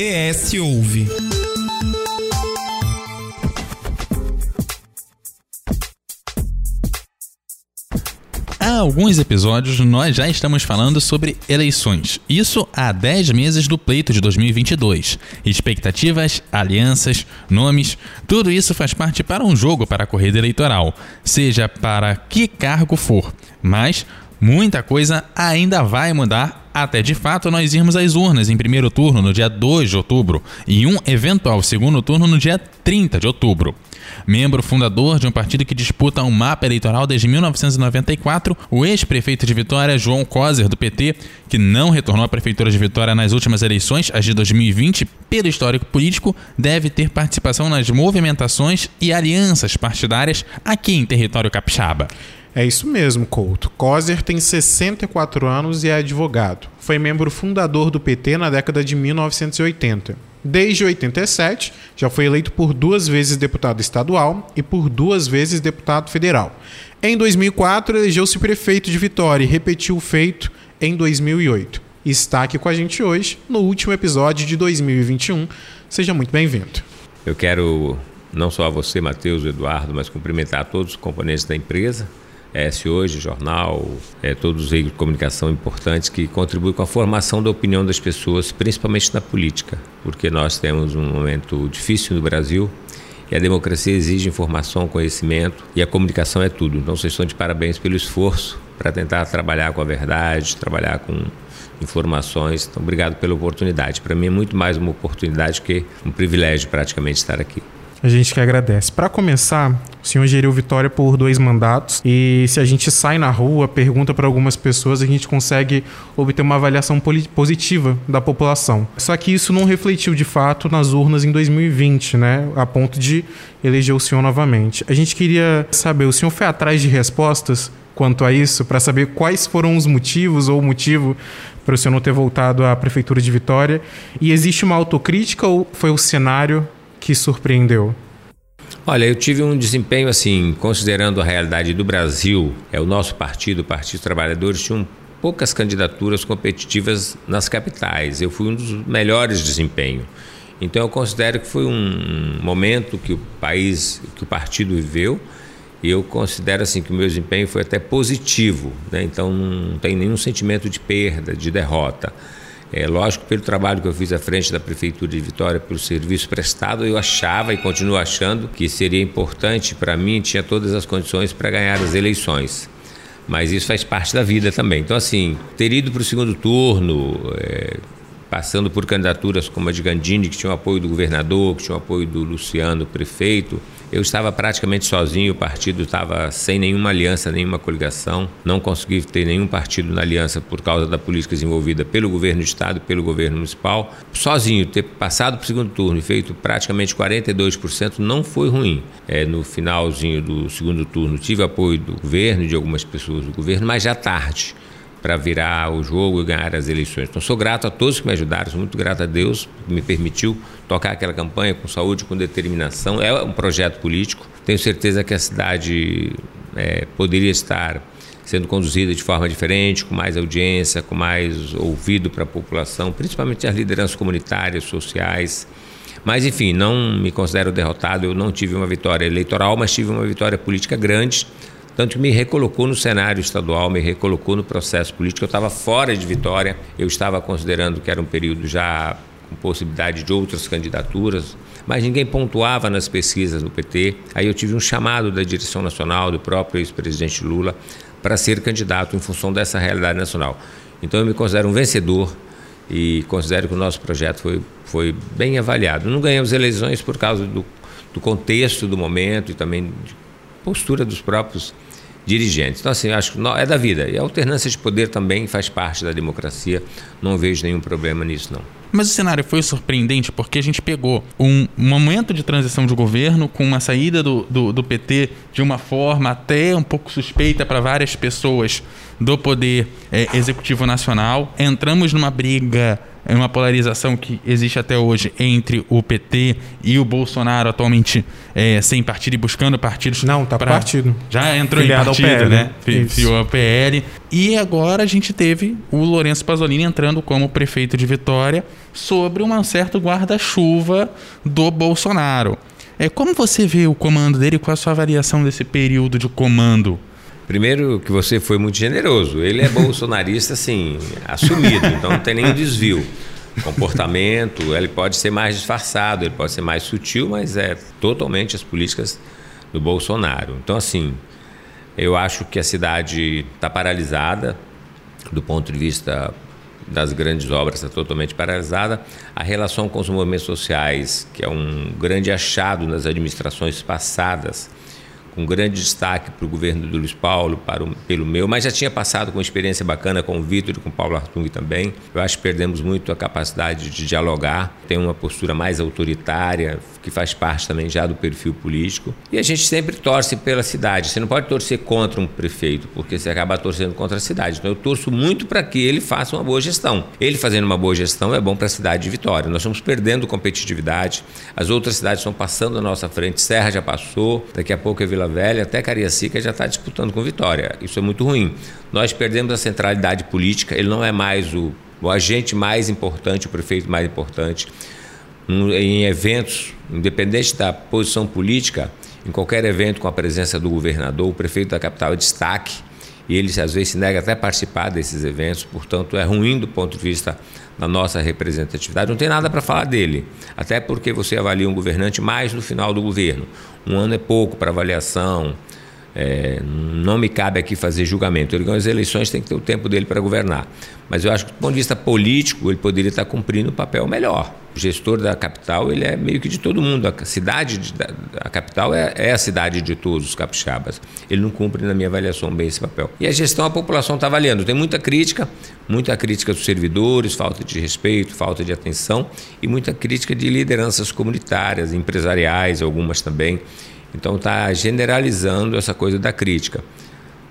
ES Ouve. Há alguns episódios nós já estamos falando sobre eleições. Isso há 10 meses do pleito de 2022. Expectativas, alianças, nomes, tudo isso faz parte para um jogo para a corrida eleitoral, seja para que cargo for. Mas muita coisa ainda vai mudar até de fato nós irmos às urnas em primeiro turno no dia 2 de outubro e um eventual segundo turno no dia 30 de outubro. Membro fundador de um partido que disputa um mapa eleitoral desde 1994, o ex-prefeito de Vitória, João Coser, do PT, que não retornou à prefeitura de Vitória nas últimas eleições, as de 2020, pelo histórico político, deve ter participação nas movimentações e alianças partidárias aqui em território capixaba. É isso mesmo, Couto. Coser tem 64 anos e é advogado. Foi membro fundador do PT na década de 1980. Desde 87, já foi eleito por duas vezes deputado estadual e por duas vezes deputado federal. Em 2004, elegeu-se prefeito de Vitória e repetiu o feito em 2008. Está aqui com a gente hoje, no último episódio de 2021. Seja muito bem-vindo. Eu quero não só a você, Matheus Eduardo, mas cumprimentar todos os componentes da empresa, S Hoje, jornal, é, todos os veículos de comunicação importantes que contribuem com a formação da opinião das pessoas, principalmente na política, porque nós temos um momento difícil no Brasil e a democracia exige informação, conhecimento e a comunicação é tudo. Então vocês estão de parabéns pelo esforço para tentar trabalhar com a verdade, trabalhar com informações. Então obrigado pela oportunidade. Para mim é muito mais uma oportunidade que um privilégio praticamente estar aqui. A gente que agradece. Para começar, o senhor geriu Vitória por dois mandatos e se a gente sai na rua, pergunta para algumas pessoas, a gente consegue obter uma avaliação positiva da população. Só que isso não refletiu de fato nas urnas em 2020, né? A ponto de eleger o senhor novamente. A gente queria saber, o senhor foi atrás de respostas quanto a isso para saber quais foram os motivos ou o motivo para o senhor não ter voltado à prefeitura de Vitória? E existe uma autocrítica ou foi o cenário que surpreendeu? Olha, eu tive um desempenho assim, considerando a realidade do Brasil, é o nosso partido, o Partido dos Trabalhadores, tinha um, poucas candidaturas competitivas nas capitais. Eu fui um dos melhores desempenho. Então eu considero que foi um momento que o país, que o partido viveu, e eu considero assim que o meu desempenho foi até positivo, né? Então não tem nenhum sentimento de perda, de derrota. É lógico, pelo trabalho que eu fiz à frente da Prefeitura de Vitória, pelo serviço prestado, eu achava e continuo achando que seria importante para mim, tinha todas as condições para ganhar as eleições. Mas isso faz parte da vida também. Então, assim, ter ido para o segundo turno, é, passando por candidaturas como a de Gandini, que tinha o apoio do governador, que tinha o apoio do Luciano, prefeito. Eu estava praticamente sozinho, o partido estava sem nenhuma aliança, nenhuma coligação. Não consegui ter nenhum partido na aliança por causa da política desenvolvida pelo governo do Estado pelo governo municipal. Sozinho, ter passado para o segundo turno e feito praticamente 42% não foi ruim. É, no finalzinho do segundo turno tive apoio do governo, de algumas pessoas do governo, mas já tarde para virar o jogo e ganhar as eleições. Então, sou grato a todos que me ajudaram, sou muito grato a Deus que me permitiu tocar aquela campanha com saúde, com determinação. É um projeto político. Tenho certeza que a cidade é, poderia estar sendo conduzida de forma diferente, com mais audiência, com mais ouvido para a população, principalmente as lideranças comunitárias, sociais. Mas, enfim, não me considero derrotado. Eu não tive uma vitória eleitoral, mas tive uma vitória política grande tanto que me recolocou no cenário estadual, me recolocou no processo político. Eu estava fora de Vitória, eu estava considerando que era um período já com possibilidade de outras candidaturas, mas ninguém pontuava nas pesquisas do PT. Aí eu tive um chamado da direção nacional, do próprio ex-presidente Lula, para ser candidato em função dessa realidade nacional. Então eu me considero um vencedor e considero que o nosso projeto foi, foi bem avaliado. Não ganhamos eleições por causa do, do contexto do momento e também de postura dos próprios dirigentes. Então, assim, acho que é da vida. E a alternância de poder também faz parte da democracia. Não vejo nenhum problema nisso, não. Mas o cenário foi surpreendente porque a gente pegou um momento de transição de governo com uma saída do, do, do PT de uma forma até um pouco suspeita para várias pessoas do poder é, executivo nacional. Entramos numa briga é uma polarização que existe até hoje entre o PT e o Bolsonaro, atualmente é, sem partido e buscando partidos. Não, tá pra... partido. Já entrou Filiado em partido, né? Filiou ao PL. E agora a gente teve o Lourenço Pasolini entrando como prefeito de Vitória sobre um certo guarda-chuva do Bolsonaro. É, como você vê o comando dele? Qual a sua avaliação desse período de comando? Primeiro que você foi muito generoso. Ele é bolsonarista, assim, assumido, então não tem nenhum desvio. Comportamento, ele pode ser mais disfarçado, ele pode ser mais sutil, mas é totalmente as políticas do Bolsonaro. Então, assim, eu acho que a cidade está paralisada, do ponto de vista das grandes obras, está totalmente paralisada. A relação com os movimentos sociais, que é um grande achado nas administrações passadas, com grande destaque para o governo do Luiz Paulo, para o, pelo meu, mas já tinha passado com experiência bacana com o Vitor e com o Paulo Artung também. Eu acho que perdemos muito a capacidade de dialogar, tem uma postura mais autoritária, que faz parte também já do perfil político. E a gente sempre torce pela cidade. Você não pode torcer contra um prefeito, porque você acaba torcendo contra a cidade. Então eu torço muito para que ele faça uma boa gestão. Ele fazendo uma boa gestão é bom para a cidade de Vitória. Nós estamos perdendo competitividade, as outras cidades estão passando à nossa frente, Serra já passou, daqui a pouco é Vila Velha, até Cariacica já está disputando com Vitória. Isso é muito ruim. Nós perdemos a centralidade política, ele não é mais o, o agente mais importante, o prefeito mais importante. Em eventos, independente da posição política, em qualquer evento com a presença do governador, o prefeito da capital é destaque e ele às vezes se nega até a participar desses eventos, portanto é ruim do ponto de vista da nossa representatividade. Não tem nada para falar dele, até porque você avalia um governante mais no final do governo. Um ano é pouco para avaliação, é, não me cabe aqui fazer julgamento. Ele ganhou as eleições, tem que ter o tempo dele para governar. Mas eu acho que, do ponto de vista político, ele poderia estar cumprindo um papel melhor. O gestor da capital, ele é meio que de todo mundo. A cidade, de, a capital é, é, a cidade de todos os capixabas. Ele não cumpre, na minha avaliação, bem esse papel. E a gestão, a população está avaliando. Tem muita crítica, muita crítica dos servidores, falta de respeito, falta de atenção e muita crítica de lideranças comunitárias, empresariais, algumas também. Então está generalizando essa coisa da crítica.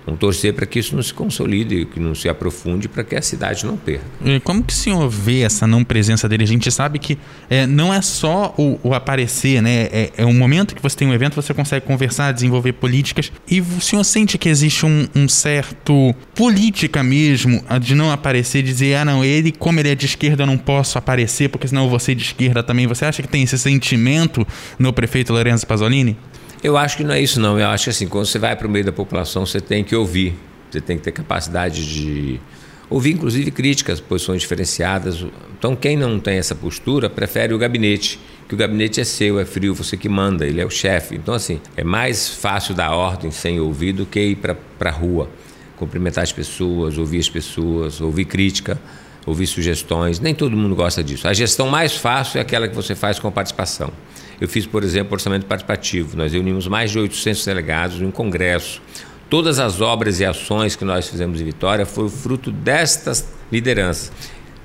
Vamos torcer para que isso não se consolide, que não se aprofunde, para que a cidade não perca. E como que o senhor vê essa não presença dele? A gente sabe que é, não é só o, o aparecer, né? É, é um momento que você tem um evento, você consegue conversar, desenvolver políticas. E o senhor sente que existe um, um certo política mesmo de não aparecer, dizer, ah, não, ele, como ele é de esquerda, eu não posso aparecer, porque senão eu vou ser de esquerda também. Você acha que tem esse sentimento no prefeito Lorenzo Pasolini? Eu acho que não é isso, não. Eu acho que assim, quando você vai para o meio da população, você tem que ouvir. Você tem que ter capacidade de ouvir, inclusive, críticas, posições diferenciadas. Então, quem não tem essa postura prefere o gabinete, que o gabinete é seu, é frio, você que manda, ele é o chefe. Então, assim, é mais fácil dar ordem sem ouvir do que ir para a rua, cumprimentar as pessoas, ouvir as pessoas, ouvir crítica, ouvir sugestões. Nem todo mundo gosta disso. A gestão mais fácil é aquela que você faz com participação. Eu fiz, por exemplo, orçamento participativo. Nós reunimos mais de 800 delegados em um congresso. Todas as obras e ações que nós fizemos em Vitória foram fruto destas lideranças.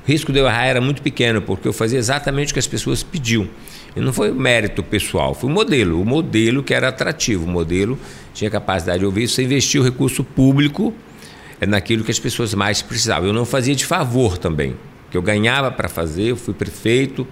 O risco de eu errar era muito pequeno, porque eu fazia exatamente o que as pessoas pediam. E não foi mérito pessoal, foi o modelo. O modelo que era atrativo, o modelo tinha capacidade de ouvir. Você investiu o recurso público é naquilo que as pessoas mais precisavam. Eu não fazia de favor também, que eu ganhava para fazer, eu fui prefeito,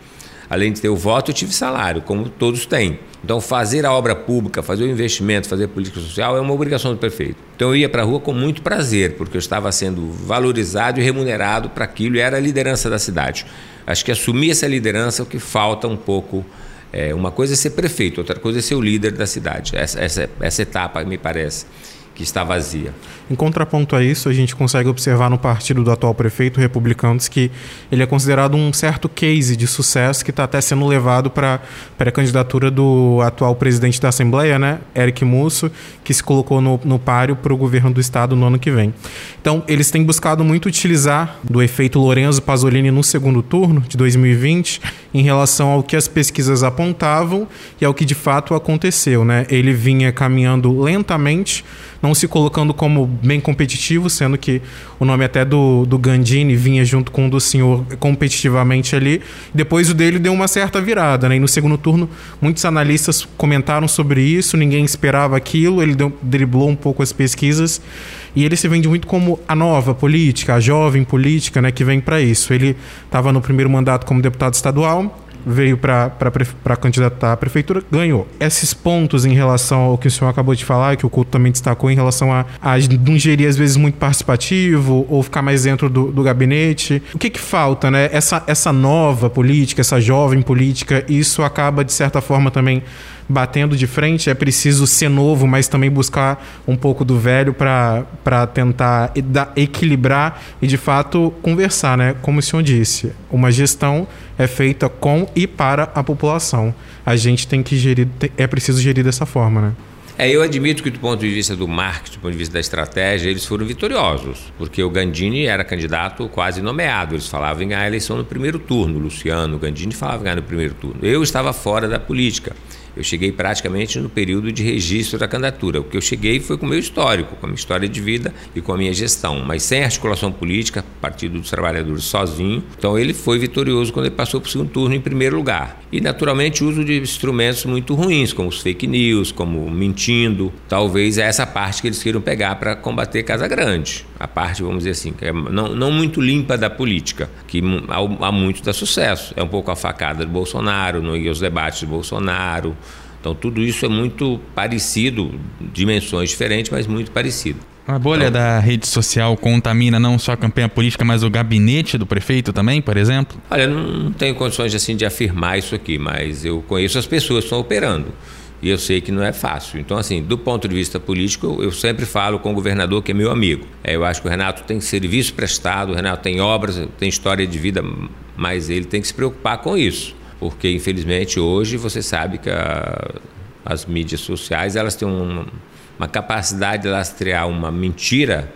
além de ter o voto, eu tive salário, como todos têm. Então, fazer a obra pública, fazer o investimento, fazer política social é uma obrigação do prefeito. Então, eu ia para a rua com muito prazer, porque eu estava sendo valorizado e remunerado para aquilo e era a liderança da cidade. Acho que assumir essa liderança é o que falta um pouco. É, uma coisa é ser prefeito, outra coisa é ser o líder da cidade. Essa, essa, essa etapa, me parece que está vazia. Em contraponto a isso, a gente consegue observar no partido do atual prefeito Republicanos que ele é considerado um certo case de sucesso que está até sendo levado para a candidatura do atual presidente da Assembleia, né, Eric Musso, que se colocou no, no páreo para o governo do estado no ano que vem. Então, eles têm buscado muito utilizar do efeito Lorenzo Pasolini no segundo turno de 2020 em relação ao que as pesquisas apontavam e ao que de fato aconteceu. Né? Ele vinha caminhando lentamente não se colocando como bem competitivo, sendo que o nome até do, do Gandini vinha junto com o do senhor competitivamente ali. Depois o dele deu uma certa virada, né? E no segundo turno, muitos analistas comentaram sobre isso, ninguém esperava aquilo, ele deu, driblou um pouco as pesquisas e ele se vende muito como a nova política, a jovem política, né, que vem para isso. Ele estava no primeiro mandato como deputado estadual, veio para candidatar à prefeitura, ganhou. Esses pontos em relação ao que o senhor acabou de falar, que o culto também destacou, em relação a, a não gerir às vezes muito participativo ou ficar mais dentro do, do gabinete. O que que falta, né? Essa, essa nova política, essa jovem política, isso acaba de certa forma também batendo de frente, é preciso ser novo, mas também buscar um pouco do velho para tentar equilibrar e de fato conversar, né? Como o senhor disse, uma gestão é feita com e para a população. A gente tem que gerir, é preciso gerir dessa forma, né? É, eu admito que do ponto de vista do marketing, do ponto de vista da estratégia, eles foram vitoriosos, porque o Gandini era candidato quase nomeado. Eles falavam em ganhar a eleição no primeiro turno. Luciano Gandini falava em ganhar no primeiro turno. Eu estava fora da política. Eu cheguei praticamente no período de registro da candidatura. O que eu cheguei foi com o meu histórico, com a minha história de vida e com a minha gestão, mas sem articulação política, Partido dos Trabalhadores sozinho. Então ele foi vitorioso quando ele passou para o segundo turno em primeiro lugar. E naturalmente uso de instrumentos muito ruins, como os fake news, como mentindo. Talvez é essa parte que eles queiram pegar para combater Casa Grande. A parte, vamos dizer assim, que é não, não muito limpa da política, que há, há muito dá sucesso. É um pouco a facada do Bolsonaro, os debates do Bolsonaro, então tudo isso é muito parecido, dimensões diferentes, mas muito parecido. A bolha então, da rede social contamina não só a campanha política, mas o gabinete do prefeito também, por exemplo? Olha, não tenho condições assim de afirmar isso aqui, mas eu conheço as pessoas que estão operando. E eu sei que não é fácil. Então, assim, do ponto de vista político, eu sempre falo com o governador, que é meu amigo. É, eu acho que o Renato tem serviço prestado, o Renato tem obras, tem história de vida, mas ele tem que se preocupar com isso porque infelizmente hoje você sabe que a, as mídias sociais elas têm um, uma capacidade de lastrear uma mentira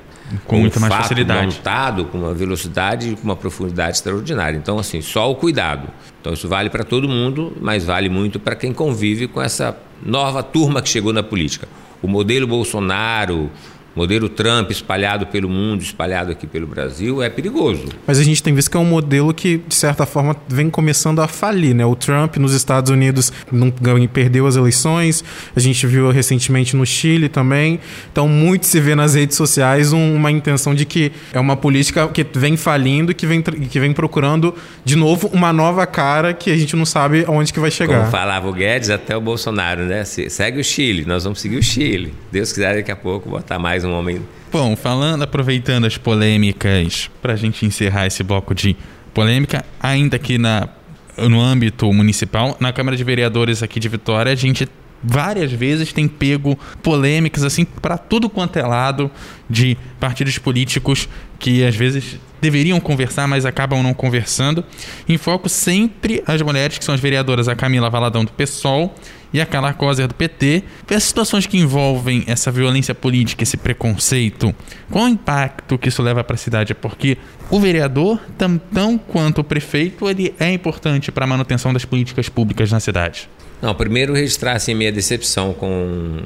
com muita um mais facilidade. montado com uma velocidade e com uma profundidade extraordinária. Então assim só o cuidado. Então isso vale para todo mundo mas vale muito para quem convive com essa nova turma que chegou na política. O modelo Bolsonaro modelo Trump espalhado pelo mundo, espalhado aqui pelo Brasil, é perigoso. Mas a gente tem visto que é um modelo que, de certa forma, vem começando a falir. Né? O Trump nos Estados Unidos não perdeu as eleições, a gente viu recentemente no Chile também. Então, muito se vê nas redes sociais uma intenção de que é uma política que vem falindo e que vem, que vem procurando, de novo, uma nova cara que a gente não sabe aonde que vai chegar. Como falava o Guedes, até o Bolsonaro, né? Segue o Chile, nós vamos seguir o Chile. Deus quiser, daqui a pouco botar mais um homem. Bom, falando, aproveitando as polêmicas, para a gente encerrar esse bloco de polêmica, ainda aqui na, no âmbito municipal, na Câmara de Vereadores aqui de Vitória, a gente várias vezes tem pego polêmicas assim para tudo quanto é lado de partidos políticos que às vezes deveriam conversar, mas acabam não conversando. Em foco sempre as mulheres, que são as vereadoras, a Camila Valadão do PSOL e a Carla Coser do PT. As situações que envolvem essa violência política, esse preconceito, qual o impacto que isso leva para a cidade? Porque o vereador, tão, tão quanto o prefeito, ele é importante para a manutenção das políticas públicas na cidade. Não, primeiro registrar assim, minha decepção com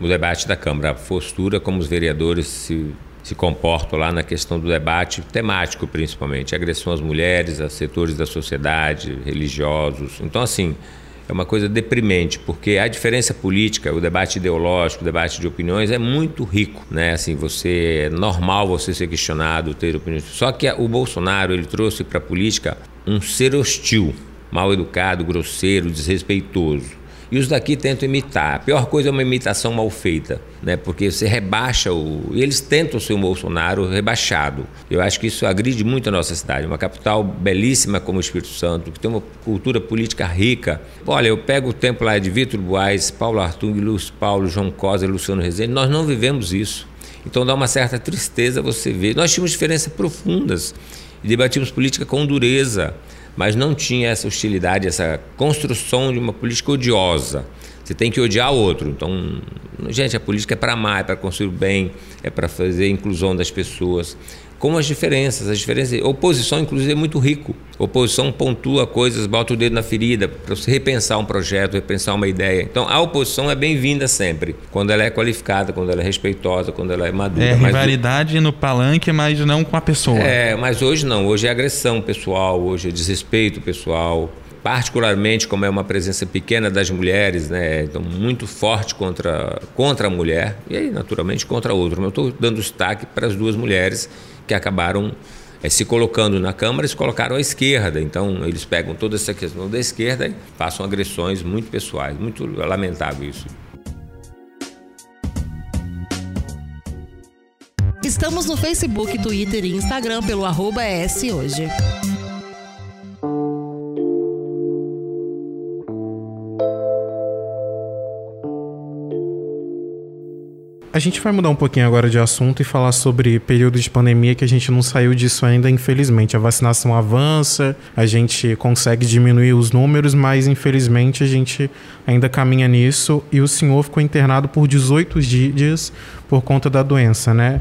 o debate da Câmara, a postura como os vereadores se se comportam lá na questão do debate temático, principalmente, agressão às mulheres, a setores da sociedade, religiosos. Então, assim, é uma coisa deprimente, porque a diferença política, o debate ideológico, o debate de opiniões é muito rico, né? Assim, você é normal você ser questionado, ter opiniões. Só que o Bolsonaro, ele trouxe para a política um ser hostil, mal educado, grosseiro, desrespeitoso. E os daqui tentam imitar. A pior coisa é uma imitação mal feita, né? porque você rebaixa o. E eles tentam ser o Bolsonaro rebaixado. Eu acho que isso agride muito a nossa cidade. Uma capital belíssima como o Espírito Santo, que tem uma cultura política rica. Olha, eu pego o tempo lá de Vitor Boas, Paulo Artung, Lúcio Paulo, João Cosa, Luciano Rezende. Nós não vivemos isso. Então dá uma certa tristeza você ver. Nós tínhamos diferenças profundas e debatimos política com dureza mas não tinha essa hostilidade, essa construção de uma política odiosa. Você tem que odiar o outro. Então, gente, a política é para amar, é para construir o bem, é para fazer a inclusão das pessoas com as diferenças. As diferenças, oposição, inclusive, é muito rico. Oposição pontua coisas, bota o dedo na ferida para você repensar um projeto, repensar uma ideia. Então, a oposição é bem-vinda sempre, quando ela é qualificada, quando ela é respeitosa, quando ela é madura. É rivalidade no palanque, mas não com a pessoa. É, mas hoje não. Hoje é agressão pessoal, hoje é desrespeito pessoal particularmente como é uma presença pequena das mulheres, né, então muito forte contra, contra a mulher e aí naturalmente contra outro. Mas eu estou dando destaque para as duas mulheres que acabaram é, se colocando na Câmara, se colocaram à esquerda. Então, eles pegam toda essa questão da esquerda e passam agressões muito pessoais. Muito lamentável isso. Estamos no Facebook, Twitter e Instagram pelo arroba Hoje. A gente vai mudar um pouquinho agora de assunto e falar sobre período de pandemia que a gente não saiu disso ainda, infelizmente. A vacinação avança, a gente consegue diminuir os números, mas infelizmente a gente ainda caminha nisso e o senhor ficou internado por 18 dias por conta da doença, né?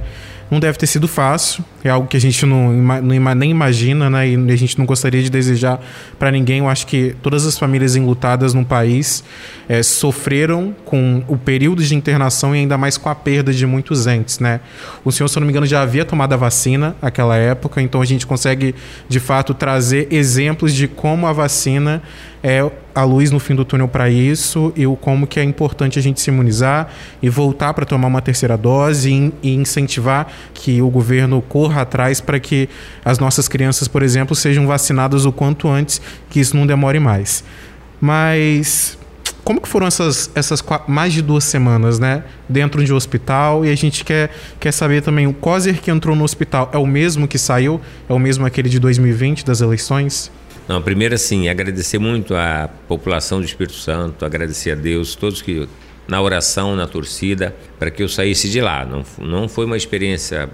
Não deve ter sido fácil, é algo que a gente não, não nem imagina, né? E a gente não gostaria de desejar para ninguém. Eu acho que todas as famílias enlutadas no país é, sofreram com o período de internação e ainda mais com a perda de muitos entes, né? O senhor, se eu não me engano, já havia tomado a vacina naquela época, então a gente consegue de fato trazer exemplos de como a vacina é a luz no fim do túnel para isso e o como que é importante a gente se imunizar e voltar para tomar uma terceira dose e, incentivar que o governo corra atrás para que as nossas crianças, por exemplo, sejam vacinadas o quanto antes, que isso não demore mais. Mas como que foram essas, essas mais de duas semanas, né? Dentro de um hospital. E a gente quer, quer saber também, o COSER que entrou no hospital é o mesmo que saiu? É o mesmo aquele de 2020, das eleições? Não, primeiro assim, agradecer muito à população do Espírito Santo, agradecer a Deus, todos que na oração, na torcida, para que eu saísse de lá. Não, não foi uma experiência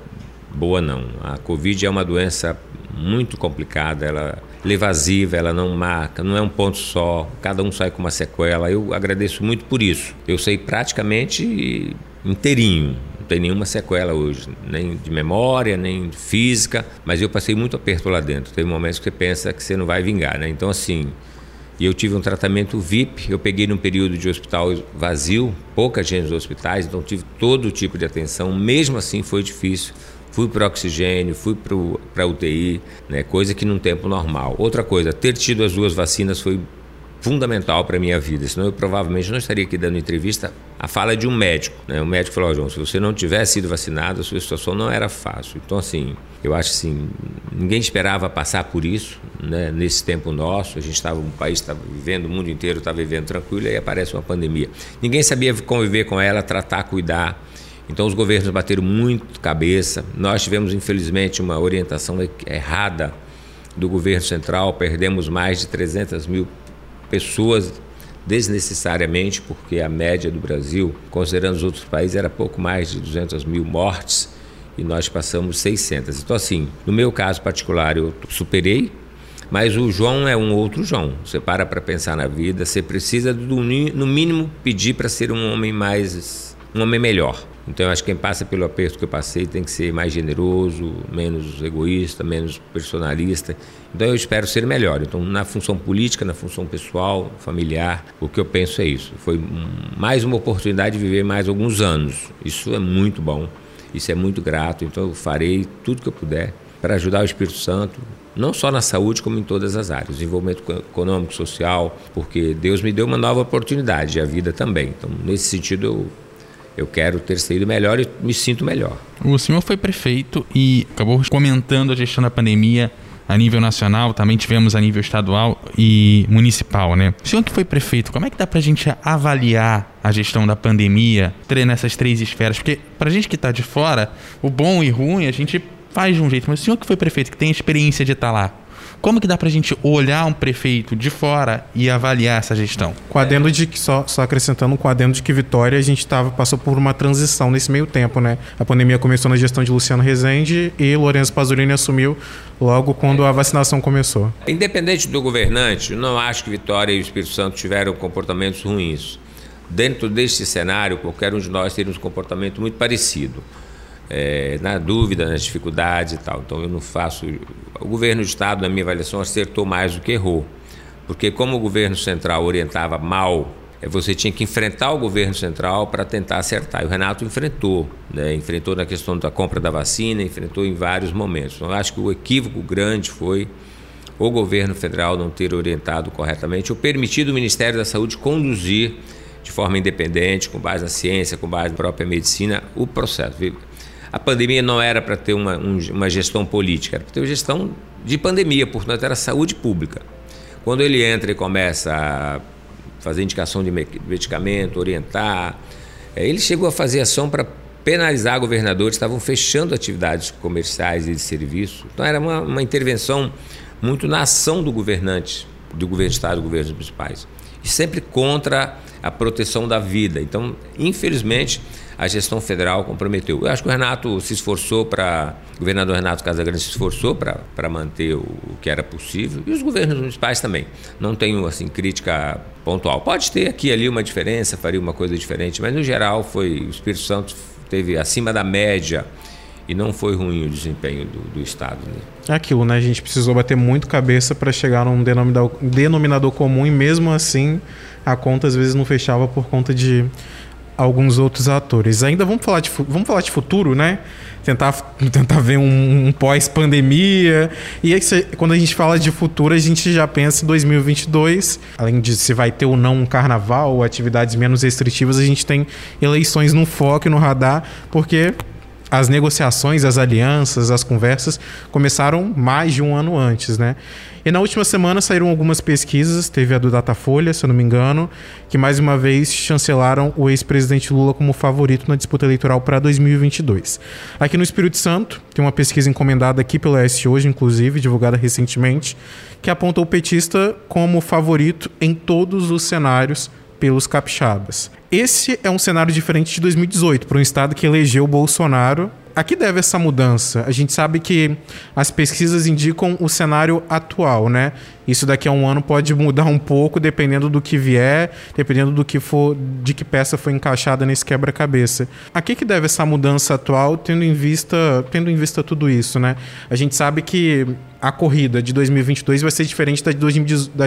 boa não. A Covid é uma doença muito complicada, ela é evasiva, ela não marca, não é um ponto só, cada um sai com uma sequela. Eu agradeço muito por isso. Eu saí praticamente inteirinho, tem nenhuma sequela hoje, nem de memória, nem de física, mas eu passei muito aperto lá dentro. Tem momentos que você pensa que você não vai vingar, né? Então, assim, e eu tive um tratamento VIP, eu peguei num período de hospital vazio, pouca gente nos hospitais, então tive todo tipo de atenção, mesmo assim foi difícil. Fui para oxigênio, fui para UTI, né, coisa que num tempo normal. Outra coisa, ter tido as duas vacinas foi fundamental para a minha vida, senão eu provavelmente não estaria aqui dando entrevista. A fala é de um médico, né? O médico falou, oh, João, se você não tivesse sido vacinado, a sua situação não era fácil. Então, assim, eu acho assim, ninguém esperava passar por isso, né? Nesse tempo nosso, a gente estava, um país estava vivendo, o mundo inteiro estava vivendo tranquilo, e aí aparece uma pandemia. Ninguém sabia conviver com ela, tratar, cuidar. Então, os governos bateram muito cabeça. Nós tivemos, infelizmente, uma orientação errada do governo central, perdemos mais de 300 mil pessoas desnecessariamente, porque a média do Brasil, considerando os outros países, era pouco mais de 200 mil mortes e nós passamos 600. Então, assim, no meu caso particular, eu superei, mas o João é um outro João. Você para para pensar na vida, você precisa, do, no mínimo, pedir para ser um homem mais. um homem melhor. Então eu acho que quem passa pelo aperto que eu passei tem que ser mais generoso, menos egoísta, menos personalista. Então eu espero ser melhor. Então na função política, na função pessoal, familiar, o que eu penso é isso. Foi mais uma oportunidade de viver mais alguns anos. Isso é muito bom. Isso é muito grato. Então eu farei tudo que eu puder para ajudar o Espírito Santo, não só na saúde, como em todas as áreas, desenvolvimento econômico, social, porque Deus me deu uma nova oportunidade, e a vida também. Então, nesse sentido, eu eu quero ter saído melhor e me sinto melhor. O senhor foi prefeito e acabou comentando a gestão da pandemia a nível nacional, também tivemos a nível estadual e municipal, né? O senhor que foi prefeito, como é que dá pra gente avaliar a gestão da pandemia nessas três esferas? Porque pra gente que tá de fora, o bom e ruim a gente faz de um jeito, mas o senhor que foi prefeito, que tem experiência de estar tá lá, como que dá pra gente olhar um prefeito de fora e avaliar essa gestão? Com adendo de que, só, só acrescentando com adendo de que Vitória, a gente tava, passou por uma transição nesse meio tempo, né? A pandemia começou na gestão de Luciano Rezende e Lourenço Pasolini assumiu logo quando a vacinação começou. Independente do governante, não acho que Vitória e o Espírito Santo tiveram comportamentos ruins. Dentro deste cenário, qualquer um de nós teria um comportamento muito parecido é, na dúvida, nas dificuldades e tal. Então eu não faço. O governo do Estado, na minha avaliação, acertou mais do que errou. Porque, como o governo central orientava mal, é, você tinha que enfrentar o governo central para tentar acertar. E o Renato enfrentou, né? enfrentou na questão da compra da vacina, enfrentou em vários momentos. Então, eu acho que o equívoco grande foi o governo federal não ter orientado corretamente ou permitido o Ministério da Saúde conduzir de forma independente, com base na ciência, com base na própria medicina, o processo. A pandemia não era para ter uma, um, uma gestão política, era para ter uma gestão de pandemia, portanto era saúde pública. Quando ele entra e começa a fazer indicação de medicamento, orientar, é, ele chegou a fazer ação para penalizar governadores, estavam fechando atividades comerciais e de serviço. Então era uma, uma intervenção muito na ação do governante, do governo do Estado, do governo municipais. E sempre contra a proteção da vida. Então, infelizmente, a gestão federal comprometeu. Eu acho que o Renato se esforçou para. O governador Renato Casagrande se esforçou para manter o, o, que era possível e os governos municipais também. Não tenho assim crítica pontual. Pode ter aqui e ali uma diferença, faria uma coisa diferente, mas no geral foi o Espírito Santo teve acima da média e não foi ruim o desempenho do, do Estado. Né? É aquilo, né? A gente precisou bater muito cabeça para chegar num denominador, denominador comum e mesmo assim a conta às vezes não fechava por conta de alguns outros atores. Ainda vamos falar de, vamos falar de futuro, né? Tentar, tentar ver um, um pós-pandemia. E aí, quando a gente fala de futuro, a gente já pensa em 2022. Além de se vai ter ou não um carnaval, atividades menos restritivas, a gente tem eleições no foco no radar, porque as negociações, as alianças, as conversas começaram mais de um ano antes, né? E na última semana saíram algumas pesquisas, teve a do Datafolha, se eu não me engano, que mais uma vez chancelaram o ex-presidente Lula como favorito na disputa eleitoral para 2022. Aqui no Espírito Santo, tem uma pesquisa encomendada aqui pelo S hoje, inclusive, divulgada recentemente, que aponta o petista como favorito em todos os cenários pelos capixabas. Esse é um cenário diferente de 2018, para um estado que elegeu o Bolsonaro. A que deve essa mudança? A gente sabe que as pesquisas indicam o cenário atual, né? Isso daqui a um ano pode mudar um pouco dependendo do que vier, dependendo do que for, de que peça foi encaixada nesse quebra-cabeça. A que, que deve essa mudança atual, tendo em vista, tendo em vista tudo isso, né? A gente sabe que a corrida de 2022 vai ser diferente da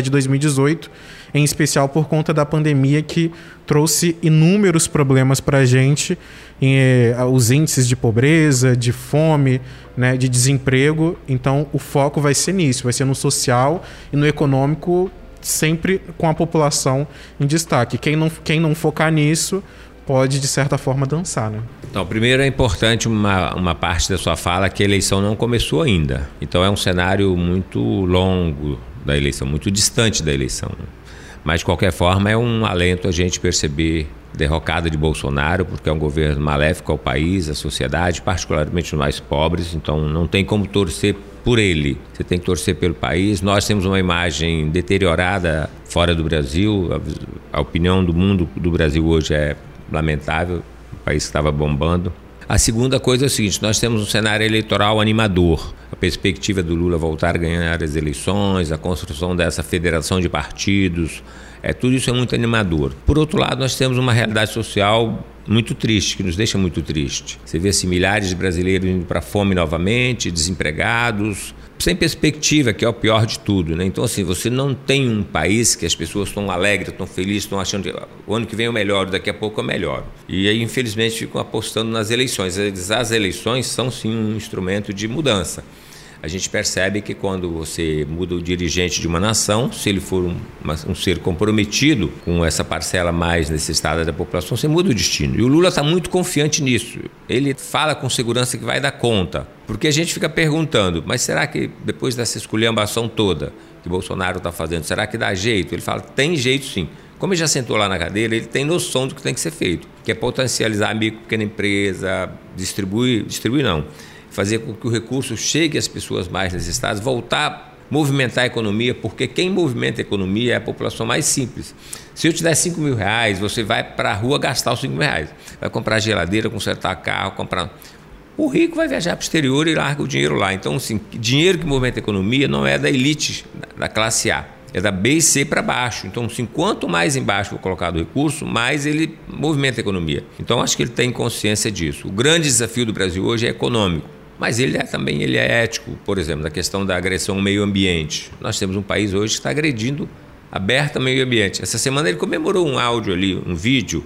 de 2018, em especial por conta da pandemia que trouxe inúmeros problemas para a gente, eh, os índices de pobreza, de fome, né, de desemprego. Então, o foco vai ser nisso, vai ser no social e no econômico, sempre com a população em destaque. Quem não, quem não focar nisso pode, de certa forma, dançar. Né? Então, primeiro é importante uma, uma parte da sua fala que a eleição não começou ainda. Então, é um cenário muito longo da eleição, muito distante da eleição. Mas, de qualquer forma, é um alento a gente perceber derrocada de Bolsonaro, porque é um governo maléfico ao país, à sociedade, particularmente os mais pobres, então não tem como torcer por ele. Você tem que torcer pelo país. Nós temos uma imagem deteriorada fora do Brasil. A, opinião do mundo do Brasil hoje é lamentável. O país estava bombando. A segunda coisa é o seguinte: nós temos um cenário eleitoral animador. A perspectiva do Lula voltar a ganhar as eleições, a construção dessa federação de partidos, é, tudo isso é muito animador. Por outro lado, nós temos uma realidade social muito triste, que nos deixa muito triste. Você vê assim, milhares de brasileiros indo para a fome novamente, desempregados, sem perspectiva, que é o pior de tudo. Né? Então, assim, você não tem um país que as pessoas estão alegres, estão felizes, estão achando que o ano que vem é o melhor, daqui a pouco é o melhor. E aí, infelizmente, ficam apostando nas eleições. As eleições são, sim, um instrumento de mudança a gente percebe que quando você muda o dirigente de uma nação, se ele for um, um ser comprometido com essa parcela mais necessitada da população, você muda o destino. E o Lula está muito confiante nisso. Ele fala com segurança que vai dar conta. Porque a gente fica perguntando, mas será que depois dessa esculhambação toda que Bolsonaro está fazendo, será que dá jeito? Ele fala, tem jeito sim. Como ele já sentou lá na cadeira, ele tem noção do que tem que ser feito, que é potencializar a micro pequena empresa, distribuir, distribuir não, fazer com que o recurso chegue às pessoas mais necessitadas, voltar a movimentar a economia, porque quem movimenta a economia é a população mais simples. Se eu te der 5 mil reais, você vai para a rua gastar os 5 mil reais. Vai comprar geladeira, consertar carro, comprar. O rico vai viajar para o exterior e larga o dinheiro lá. Então, assim, dinheiro que movimenta a economia não é da elite, da classe A. É da B e C para baixo. Então, assim, quanto mais embaixo for colocado o recurso, mais ele movimenta a economia. Então, acho que ele tem consciência disso. O grande desafio do Brasil hoje é econômico. Mas ele é, também ele é ético, por exemplo, na questão da agressão ao meio ambiente. Nós temos um país hoje que está agredindo aberta ao meio ambiente. Essa semana ele comemorou um áudio ali, um vídeo,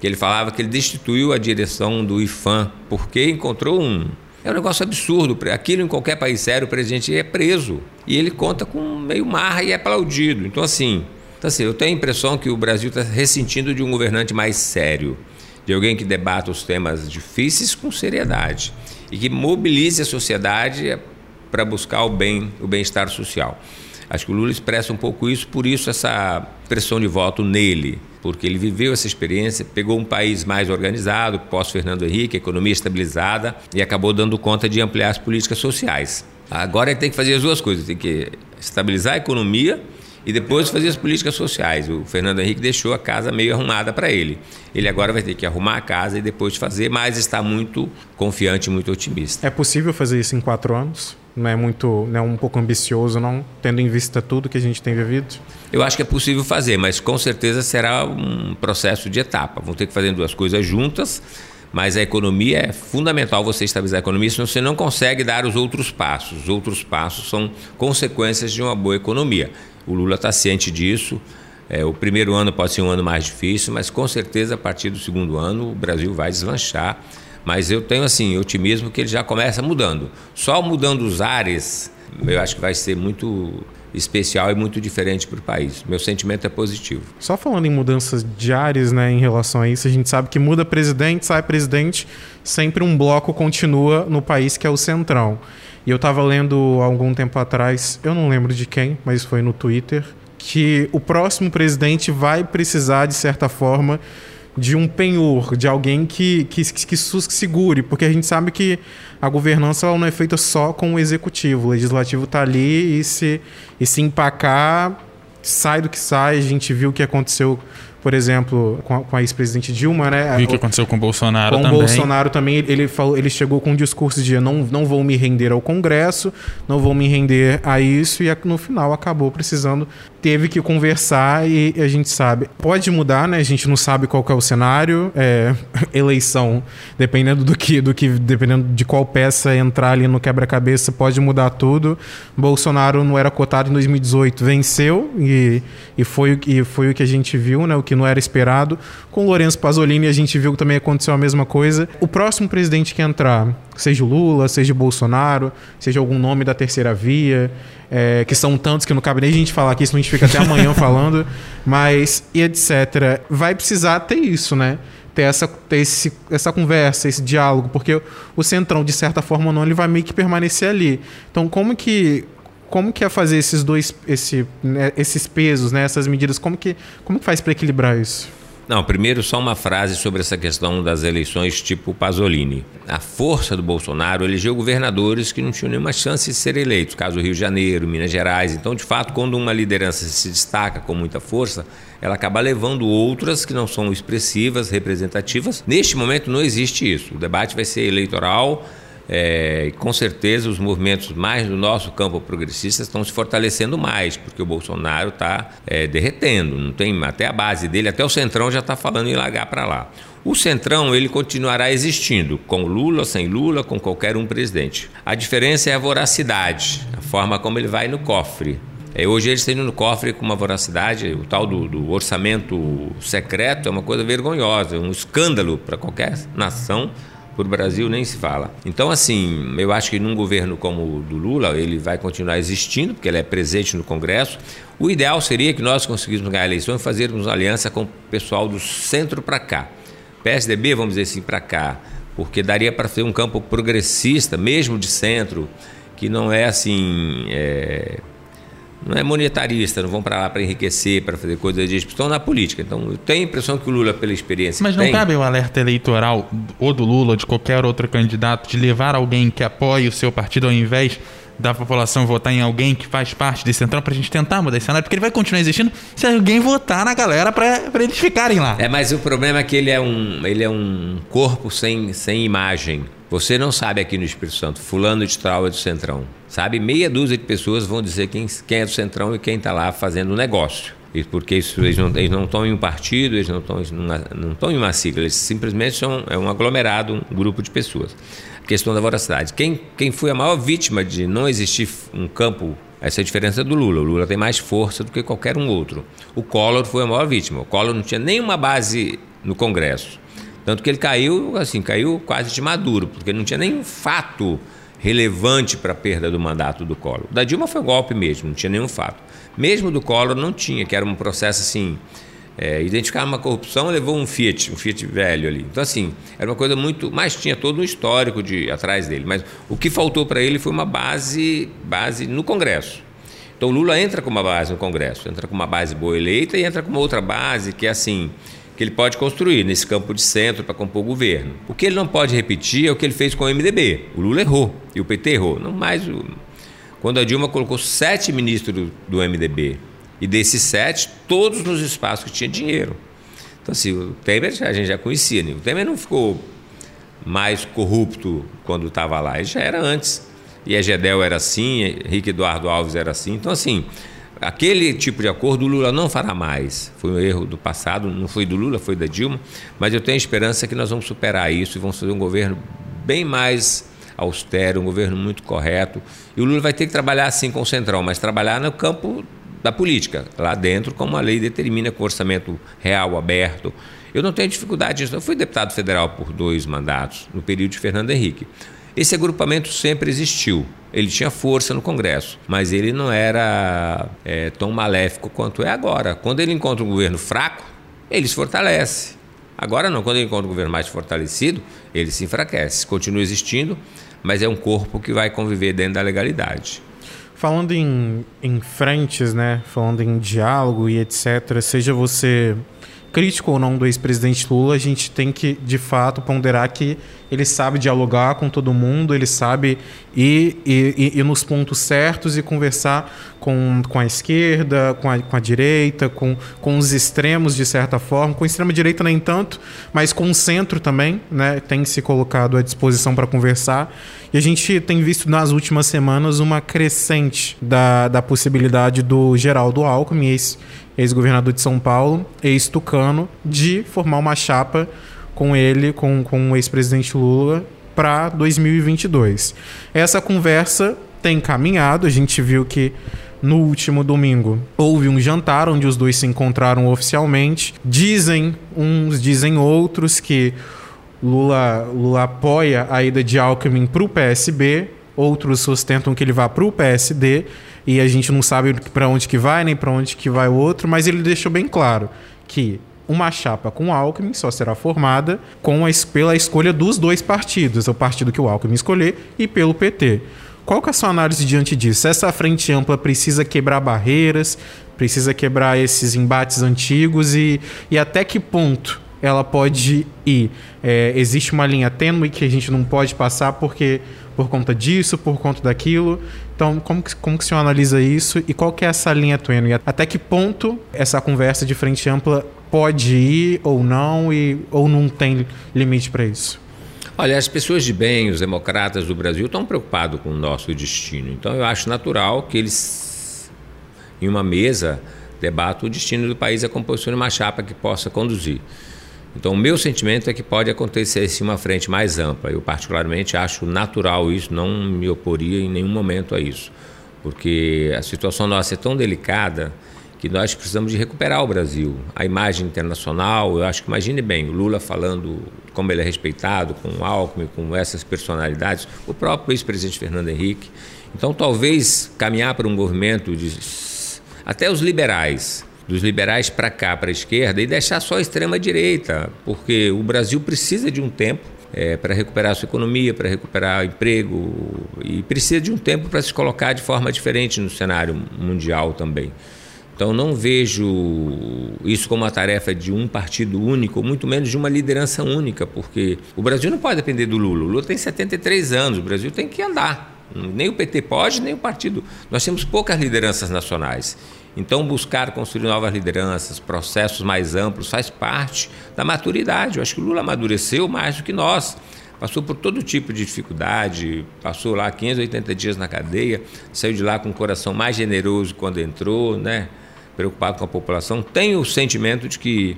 que ele falava que ele destituiu a direção do IFAM porque encontrou um. É um negócio absurdo. Aquilo em qualquer país sério, o presidente é preso. E ele conta com meio marra e é aplaudido. Então, assim, então, assim eu tenho a impressão que o Brasil está ressentindo de um governante mais sério de alguém que debata os temas difíceis com seriedade e que mobilize a sociedade para buscar o bem, o bem-estar social. Acho que o Lula expressa um pouco isso, por isso essa pressão de voto nele, porque ele viveu essa experiência, pegou um país mais organizado, pós-Fernando Henrique, economia estabilizada, e acabou dando conta de ampliar as políticas sociais. Agora ele tem que fazer as duas coisas, tem que estabilizar a economia e depois fazer as políticas sociais. O Fernando Henrique deixou a casa meio arrumada para ele. Ele agora vai ter que arrumar a casa e depois fazer, mas está muito confiante, muito otimista. É possível fazer isso em quatro anos? Não é muito, não é um pouco ambicioso, não, tendo em vista tudo que a gente tem vivido? Eu acho que é possível fazer, mas com certeza será um processo de etapa. Vão ter que fazer duas coisas juntas mas a economia é fundamental você estabilizar a economia, senão você não consegue dar os outros passos. Os outros passos são consequências de uma boa economia. O Lula está ciente disso. É, o primeiro ano pode ser um ano mais difícil, mas com certeza a partir do segundo ano o Brasil vai deslanchar. Mas eu tenho assim otimismo que ele já começa mudando. Só mudando os ares, eu acho que vai ser muito especial e muito diferente para o país. Meu sentimento é positivo. Só falando em mudanças diárias né, em relação a isso, a gente sabe que muda presidente, sai presidente, sempre um bloco continua no país que é o Centrão. E eu estava lendo algum tempo atrás, eu não lembro de quem, mas foi no Twitter, que o próximo presidente vai precisar, de certa forma, de um penhor, de alguém que, que, que, segure, porque a gente sabe que a governança não é feita só com o executivo. O legislativo está ali e se, e se empacar, sai do que sai. A gente viu o que aconteceu por exemplo, com a, com a ex-presidente Dilma, né? Vi o que aconteceu com o Bolsonaro com também. Com o Bolsonaro também, ele, falou, ele chegou com um discurso de não, não vou me render ao Congresso, não vou me render a isso, e no final acabou precisando, teve que conversar e a gente sabe. Pode mudar, né? A gente não sabe qual é o cenário, é, eleição, dependendo do que, do que, dependendo de qual peça entrar ali no quebra-cabeça, pode mudar tudo. Bolsonaro não era cotado em 2018, venceu e, e, foi, e foi o que a gente viu, né? O que não era esperado. Com o Lourenço Pasolini a gente viu que também aconteceu a mesma coisa. O próximo presidente que entrar, seja o Lula, seja o Bolsonaro, seja algum nome da terceira via, é, que são tantos que não cabe nem a gente falar aqui, senão a gente fica até amanhã falando, mas e etc. Vai precisar ter isso, né? Ter, essa, ter esse, essa conversa, esse diálogo, porque o Centrão, de certa forma ou não, ele vai meio que permanecer ali. Então, como que como que é fazer esses dois esse, né, esses pesos, né, essas medidas? Como que como que faz para equilibrar isso? Não, primeiro só uma frase sobre essa questão das eleições tipo Pasolini. A força do Bolsonaro elegeu governadores que não tinham nenhuma chance de ser eleitos, caso Rio de Janeiro, Minas Gerais. Então, de fato, quando uma liderança se destaca com muita força, ela acaba levando outras que não são expressivas, representativas. Neste momento não existe isso. O debate vai ser eleitoral é, com certeza os movimentos mais do nosso campo progressista estão se fortalecendo mais, porque o Bolsonaro está é, derretendo, não tem até a base dele, até o Centrão já está falando em largar para lá. O Centrão ele continuará existindo, com Lula, sem Lula, com qualquer um presidente. A diferença é a voracidade, a forma como ele vai no cofre. É, hoje eles indo no cofre com uma voracidade, o tal do, do orçamento secreto é uma coisa vergonhosa, um escândalo para qualquer nação por Brasil nem se fala. Então, assim, eu acho que num governo como o do Lula, ele vai continuar existindo, porque ele é presente no Congresso. O ideal seria que nós conseguíssemos ganhar a eleição e fazermos aliança com o pessoal do centro para cá. PSDB, vamos dizer assim, para cá, porque daria para ter um campo progressista, mesmo de centro, que não é assim. É não é monetarista, não vão para lá para enriquecer, para fazer coisas disso, estão na política. Então, eu tenho a impressão que o Lula, pela experiência. Mas não tem, cabe o alerta eleitoral, ou do Lula, ou de qualquer outro candidato, de levar alguém que apoie o seu partido ao invés da população votar em alguém que faz parte desse centrão para a gente tentar mudar esse cenário, porque ele vai continuar existindo se alguém votar na galera para eles ficarem lá. É, mas o problema é que ele é um, ele é um corpo sem, sem imagem. Você não sabe aqui no Espírito Santo, fulano de tal é do Centrão. Sabe, meia dúzia de pessoas vão dizer quem, quem é do Centrão e quem está lá fazendo o negócio. Porque isso, eles, não, estão em um partido, eles não estão, não em uma sigla, eles simplesmente são é um aglomerado, um grupo de pessoas. A questão da voracidade. Quem, quem foi a maior vítima de não existir um campo essa é a diferença do Lula. O Lula tem mais força do que qualquer um outro. O Collor foi a maior vítima. O Collor não tinha nenhuma base no Congresso. Tanto que ele caiu, assim, caiu quase de maduro, porque não tinha nenhum fato relevante para a perda do mandato do Collor. Da Dilma foi golpe mesmo, não tinha nenhum fato. Mesmo do Collor não tinha, que era um processo assim é, identificar uma corrupção, levou um Fiat, um Fiat velho ali. Então, assim, era uma coisa muito. Mas tinha todo um histórico de atrás dele. Mas o que faltou para ele foi uma base, base no Congresso. Então, Lula entra com uma base no Congresso, entra com uma base boa eleita e entra com uma outra base que é assim. Que ele pode construir nesse campo de centro para compor o governo. O que ele não pode repetir é o que ele fez com o MDB. O Lula errou e o PT errou. Não mais o... Quando a Dilma colocou sete ministros do MDB e desses sete, todos nos espaços que tinha dinheiro. Então, assim, o Temer a gente já conhecia, né? o Temer não ficou mais corrupto quando estava lá, ele já era antes. E a Gedel era assim, Henrique Eduardo Alves era assim. Então, assim, aquele tipo de acordo o Lula não fará mais. Foi um erro do passado, não foi do Lula, foi da Dilma. Mas eu tenho esperança que nós vamos superar isso e vamos fazer um governo bem mais austero, um governo muito correto. E o Lula vai ter que trabalhar assim com o Centrão, mas trabalhar no campo da política, lá dentro, como a lei determina com orçamento real, aberto. Eu não tenho dificuldade disso. Eu fui deputado federal por dois mandatos, no período de Fernando Henrique. Esse agrupamento sempre existiu. Ele tinha força no Congresso, mas ele não era é, tão maléfico quanto é agora. Quando ele encontra um governo fraco, ele se fortalece. Agora não, quando ele encontra um governo mais fortalecido, ele se enfraquece. Continua existindo, mas é um corpo que vai conviver dentro da legalidade. Falando em, em frentes, né? Falando em diálogo e etc., seja você crítico ou não do ex-presidente Lula, a gente tem que, de fato, ponderar que ele sabe dialogar com todo mundo, ele sabe ir, ir, ir nos pontos certos e conversar com, com a esquerda, com a, com a direita, com, com os extremos, de certa forma. Com a extrema-direita, nem tanto, mas com o centro também, né? Tem se colocado à disposição para conversar. E a gente tem visto nas últimas semanas uma crescente da, da possibilidade do Geraldo Alckmin, ex, ex-governador de São Paulo, ex-tucano, de formar uma chapa com ele, com, com o ex-presidente Lula, para 2022. Essa conversa tem caminhado, a gente viu que no último domingo houve um jantar onde os dois se encontraram oficialmente. Dizem uns, dizem outros que Lula, Lula apoia a ida de Alckmin para o PSB, outros sustentam que ele vá para o PSD e a gente não sabe para onde que vai nem para onde que vai o outro, mas ele deixou bem claro que uma chapa com Alckmin só será formada com a, pela escolha dos dois partidos, o partido que o Alckmin escolher e pelo PT. Qual que é a sua análise diante disso? Essa frente ampla precisa quebrar barreiras, precisa quebrar esses embates antigos e, e até que ponto ela pode ir. É, existe uma linha tênue que a gente não pode passar porque por conta disso, por conta daquilo. Então, como que, como que o senhor analisa isso e qual que é essa linha tênue? Até que ponto essa conversa de frente ampla pode ir ou não e ou não tem limite para isso? Olha, as pessoas de bem, os democratas do Brasil, estão preocupados com o nosso destino. Então, eu acho natural que eles, em uma mesa, debatam o destino do país, a composição de uma chapa que possa conduzir. Então, o meu sentimento é que pode acontecer assim, uma frente mais ampla. Eu, particularmente, acho natural isso, não me oporia em nenhum momento a isso, porque a situação nossa é tão delicada que nós precisamos de recuperar o Brasil. A imagem internacional, eu acho que imagine bem, o Lula falando como ele é respeitado, com o Alckmin, com essas personalidades, o próprio ex-presidente Fernando Henrique. Então, talvez caminhar para um movimento de até os liberais dos liberais para cá, para a esquerda, e deixar só a extrema-direita, porque o Brasil precisa de um tempo é, para recuperar a sua economia, para recuperar emprego, e precisa de um tempo para se colocar de forma diferente no cenário mundial também. Então, não vejo isso como uma tarefa de um partido único, muito menos de uma liderança única, porque o Brasil não pode depender do Lula. O Lula tem 73 anos, o Brasil tem que andar. Nem o PT pode, nem o partido. Nós temos poucas lideranças nacionais. Então, buscar construir novas lideranças, processos mais amplos, faz parte da maturidade. Eu acho que o Lula amadureceu mais do que nós. Passou por todo tipo de dificuldade, passou lá 580 dias na cadeia, saiu de lá com o coração mais generoso quando entrou, né? preocupado com a população. Tenho o sentimento de que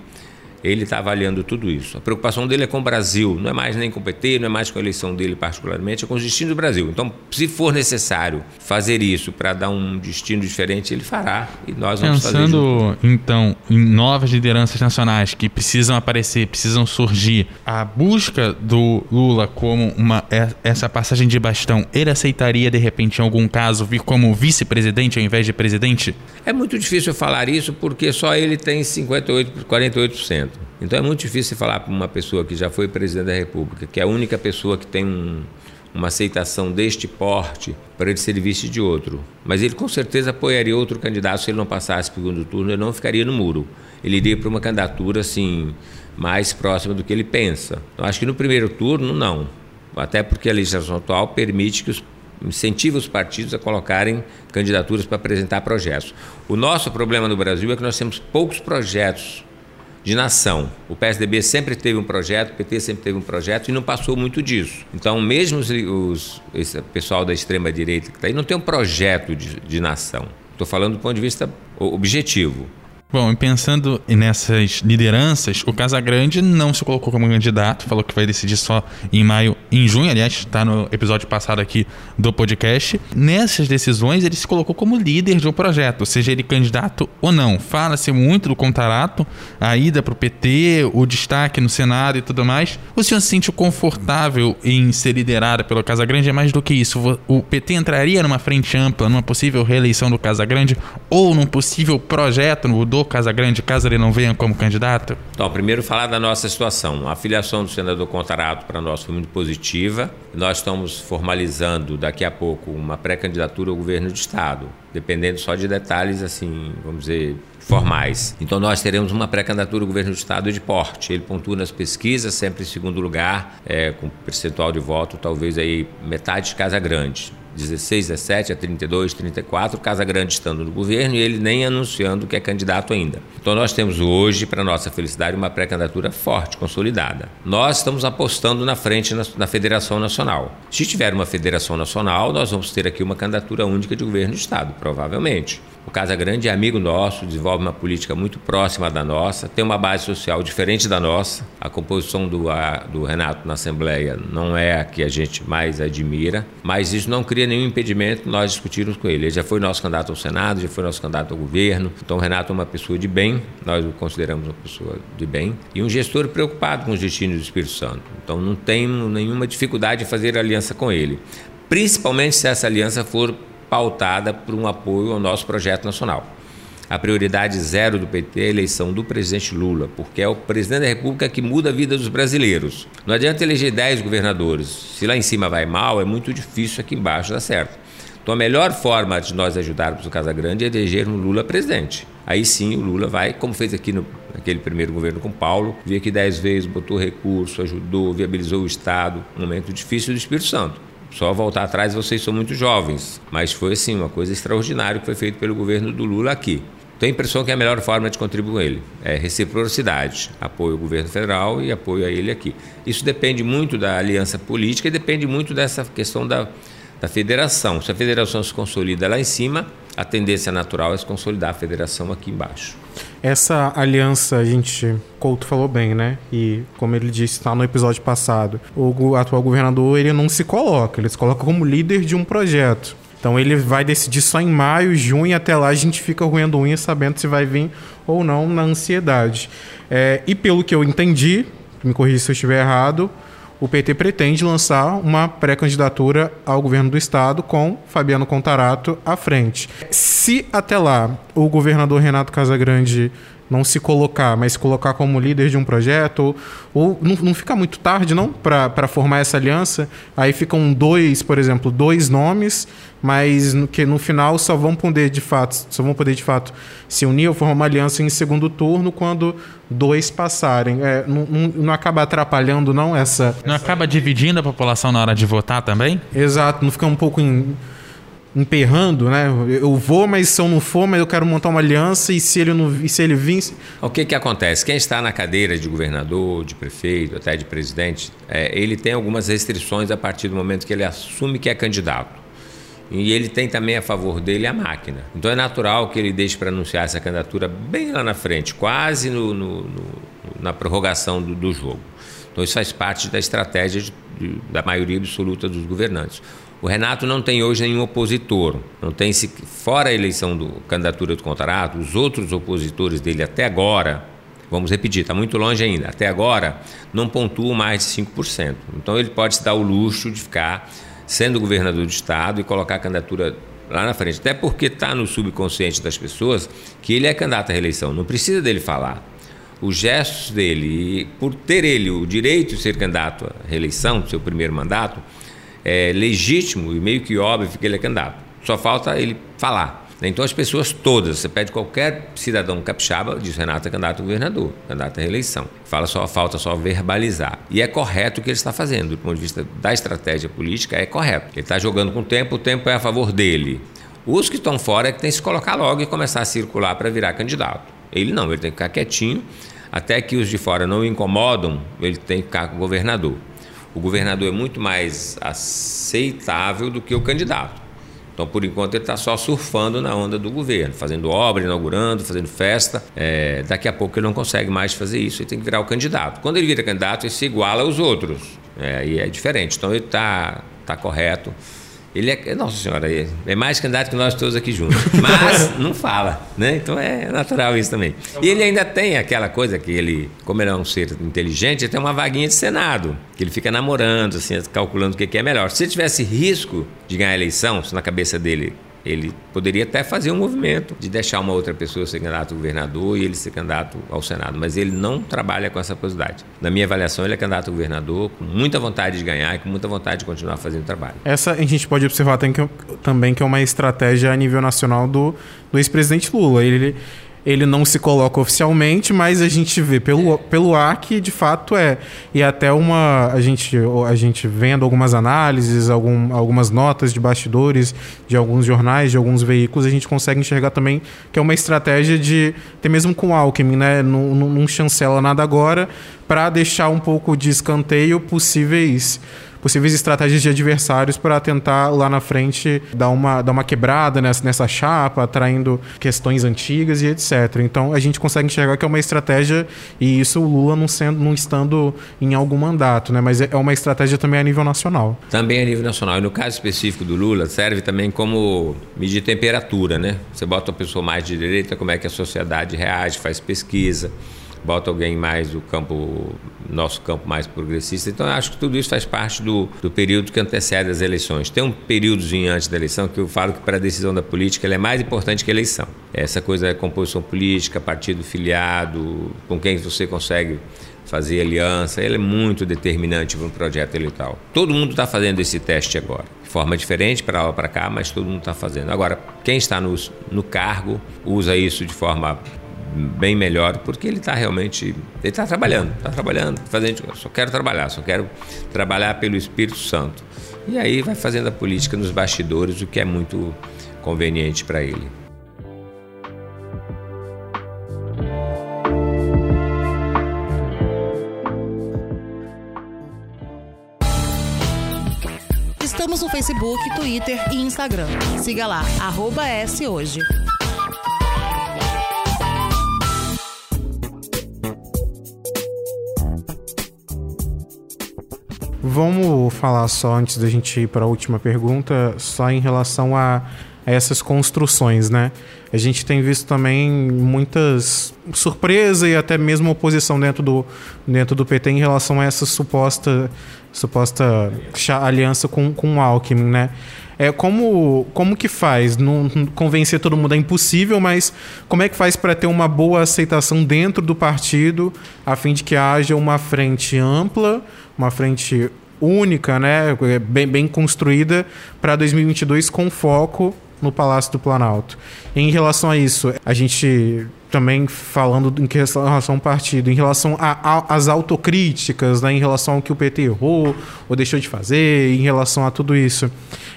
Ele está avaliando tudo isso. A preocupação dele é com o Brasil, não é mais nem com o PT, não é mais com a eleição dele particularmente, é com os destinos do Brasil. Então, se for necessário fazer isso para dar um destino diferente, ele fará e nós vamos Pensando, fazer. então, em novas lideranças nacionais que precisam aparecer, precisam surgir, a busca do Lula como uma essa passagem de bastão, ele aceitaria de repente em algum caso vir como vice-presidente ao invés de presidente? É muito difícil falar isso porque só ele tem 58, 48%. Então é muito difícil falar para uma pessoa que já foi presidente da República, que é a única pessoa que tem um, uma aceitação deste porte para ele ser vice de outro. Mas ele com certeza apoiaria outro candidato se ele não passasse para o segundo turno, ele não ficaria no muro. Ele iria para uma candidatura assim mais próxima do que ele pensa. Eu acho que no primeiro turno não, até porque a legislação atual permite que os incentiva os partidos a colocarem candidaturas para apresentar projetos. O nosso problema no Brasil é que nós temos poucos projetos de nação. O PSDB sempre teve um projeto, o PT sempre teve um projeto e não passou muito disso. Então, mesmo os, os esse pessoal da extrema direita que está aí não tem um projeto de, de nação. Estou falando do ponto de vista objetivo. Bom, pensando nessas lideranças, o Casagrande não se colocou como candidato, falou que vai decidir só em maio, em junho, aliás, está no episódio passado aqui do podcast. Nessas decisões, ele se colocou como líder de um projeto, seja ele candidato ou não. Fala-se muito do contrato, a ida para o PT, o destaque no Senado e tudo mais. O senhor se sente confortável em ser liderado pelo Casagrande? É mais do que isso. O PT entraria numa frente ampla, numa possível reeleição do Casagrande ou num possível projeto do Casa Grande, caso ele não venha como candidato? Então, primeiro falar da nossa situação. A filiação do senador Contarato para nós foi muito positiva. Nós estamos formalizando daqui a pouco uma pré-candidatura ao governo do estado, dependendo só de detalhes assim, vamos dizer, formais. Então nós teremos uma pré-candidatura ao governo do estado de porte. Ele pontua nas pesquisas, sempre em segundo lugar, é, com percentual de voto, talvez aí metade de Casa Grande. 16, 17 a 32, 34, Casa Grande estando no governo e ele nem anunciando que é candidato ainda. Então nós temos hoje, para nossa felicidade, uma pré-candidatura forte, consolidada. Nós estamos apostando na frente na, na, Federação Nacional. Se tiver uma Federação Nacional, nós vamos ter aqui uma candidatura única de governo do Estado, provavelmente. O Casa Grande é amigo nosso, desenvolve uma política muito próxima da nossa, tem uma base social diferente da nossa. A composição do, a, do Renato na Assembleia não é a que a gente mais admira, mas isso não cria nenhum impedimento nós discutirmos com ele. Ele já foi nosso candidato ao Senado, já foi nosso candidato ao governo. Então o Renato é uma pessoa de bem, nós o consideramos uma pessoa de bem, e um gestor preocupado com os destinos do Espírito Santo. Então não tem nenhuma dificuldade em fazer aliança com ele, principalmente se essa aliança for pautada por um apoio ao nosso projeto nacional. A prioridade zero do PT é a eleição do presidente Lula, porque é o presidente da República que muda a vida dos brasileiros. Não adianta eleger 10 governadores. Se lá em cima vai mal, é muito difícil aqui embaixo dar certo. Então a melhor forma de nós ajudarmos o Casa Grande é eleger um Lula presidente. Aí sim o Lula vai, como fez aqui no, naquele primeiro governo com Paulo, veio aqui dez vezes, botou recurso, ajudou, viabilizou o Estado, um momento difícil do Espírito Santo. Só voltar atrás, vocês são muito jovens, mas foi assim uma coisa extraordinária que foi feito pelo governo do Lula aqui. Tenho a impressão que é a melhor forma de contribuir com ele é reciprocidade, apoio ao governo federal e apoio a ele aqui. Isso depende muito da aliança política e depende muito dessa questão da, da federação. Se a federação se consolida lá em cima, a tendência natural é se consolidar a federação aqui embaixo. Essa aliança, a gente, Couto falou bem, né? E como ele disse, está no episódio passado, o atual governador ele não se coloca, ele se coloca como líder de um projeto. Então ele vai decidir só em maio, junho, e até lá a gente fica roendo unha sabendo se vai vir ou não na ansiedade. É, e pelo que eu entendi, me corrija se eu estiver errado, o PT pretende lançar uma pré-candidatura ao governo do estado com Fabiano Contarato à frente. Se até lá o governador Renato Casagrande não se colocar, mas se colocar como líder de um projeto, ou, ou não, não fica muito tarde, não, para formar essa aliança. Aí ficam dois, por exemplo, dois nomes, mas no, que no final só vão poder de fato, só vão poder de fato se unir ou formar uma aliança em segundo turno quando dois passarem. É, não, não, acaba atrapalhando, não, essa. Não essa... acaba dividindo a população na hora de votar também? Exato, não fica um pouco em emperrando, né? Eu vou, mas se eu não for, mas eu quero montar uma aliança e se ele não, e se ele vir, o que que acontece? Quem está na cadeira de governador, de prefeito, até de presidente, é, ele tem algumas restrições a partir do momento que ele assume que é candidato. E ele tem também a favor dele a máquina. Então é natural que ele deixe para anunciar essa candidatura bem lá na frente, quase no, no, no na prorrogação do, do jogo. Então isso faz parte da estratégia de, de, da maioria absoluta dos governantes. O Renato não tem hoje nenhum opositor, não tem se fora a eleição do candidatura do contrato, os outros opositores dele até agora, vamos repetir, está muito longe ainda, até agora não pontuam mais de 5%. Então ele pode se dar o luxo de ficar sendo governador do estado e colocar a candidatura lá na frente, até porque está no subconsciente das pessoas que ele é candidato à reeleição, não precisa dele falar os gestos dele, e por ter ele o direito de ser candidato à reeleição, seu primeiro mandato, é legítimo e meio que óbvio que ele é candidato. Só falta ele falar. Então as pessoas todas, você pede qualquer cidadão capixaba, diz Renato é candidato a governador, candidato à reeleição. Fala só, falta só verbalizar. E é correto o que ele está fazendo, do ponto de vista da estratégia política, é correto. Ele está jogando com o tempo, o tempo é a favor dele. Os que estão fora é que tem que se colocar logo e começar a circular para virar candidato. Ele não, ele tem que ficar quietinho, até que os de fora não o incomodam, ele tem que ficar com o governador o governador é muito mais aceitável do que o candidato. Então, por enquanto, ele está só surfando na onda do governo, fazendo obra, inaugurando, fazendo festa. É, daqui a pouco ele não consegue mais fazer isso, ele tem que virar o candidato. Quando ele vira candidato, ele se iguala aos outros. É, e é diferente. Então, ele está tá correto. Ele é, nossa senhora, é mais candidato que nós todos aqui juntos. Mas não fala, né? Então é natural isso também. E ele ainda tem aquela coisa que ele, como ele é um ser inteligente, ele tem uma vaguinha de Senado, que ele fica namorando, assim, calculando o que é melhor. Se ele tivesse risco de ganhar a eleição, se na cabeça dele ele poderia até fazer um movimento de deixar uma outra pessoa ser candidato a governador e ele ser candidato ao Senado, mas ele não trabalha com essa possibilidade. Na minha avaliação, ele é candidato a governador com muita vontade de ganhar e com muita vontade de continuar fazendo trabalho. Essa a gente pode observar também que é uma estratégia a nível nacional do, do ex-presidente Lula. Ele ele não se coloca oficialmente, mas a gente vê pelo, pelo ar que de fato é. E até uma. A gente, a gente vendo algumas análises, algum, algumas notas de bastidores de alguns jornais, de alguns veículos, a gente consegue enxergar também que é uma estratégia de. Até mesmo com o Alckmin, né? Não, não, não chancela nada agora, para deixar um pouco de escanteio possíveis possíveis estratégias de adversários para tentar lá na frente dar uma, dar uma quebrada nessa, nessa chapa, atraindo questões antigas e etc. Então a gente consegue enxergar que é uma estratégia, e isso o Lula não, sendo, não estando em algum mandato, né? mas é, é uma estratégia também a nível nacional. Também a nível nacional. E no caso específico do Lula, serve também como medir temperatura, né? Você bota uma pessoa mais de direita, como é que a sociedade reage, faz pesquisa bota alguém mais do campo, nosso campo mais progressista. Então, acho que tudo isso faz parte do, do período que antecede as eleições. Tem um períodozinho antes da eleição que eu falo que para a decisão da política ela é mais importante que a eleição. Essa coisa é composição política, partido filiado, com quem você consegue fazer aliança, ele é muito determinante para um projeto eleitoral. Todo mundo está fazendo esse teste agora, de forma diferente para lá para cá, mas todo mundo está fazendo. Agora, quem está no, no cargo usa isso de forma bem melhor, porque ele está realmente, ele está trabalhando, está trabalhando, fazendo, eu só quero trabalhar, só quero trabalhar pelo Espírito Santo. E aí vai fazendo a política nos bastidores, o que é muito conveniente para ele. Estamos no Facebook, Twitter e Instagram. Siga lá, arroba S hoje. Vamos falar só antes da gente ir para a última pergunta, só em relação a, essas construções, né? A gente tem visto também muitas surpresa e até mesmo oposição dentro do, dentro do PT em relação a essa suposta suposta aliança com, com o Alckmin, né? É, como, como que faz? Não, convencer todo mundo é impossível, mas como é que faz para ter uma boa aceitação dentro do partido, a fim de que haja uma frente ampla, uma frente única, né, bem, bem construída para 2022 com foco no Palácio do Planalto. Em relação a isso, a gente também falando em relação ao partido, em relação às autocríticas, né, em relação ao que o PT errou ou deixou de fazer, em relação a tudo isso.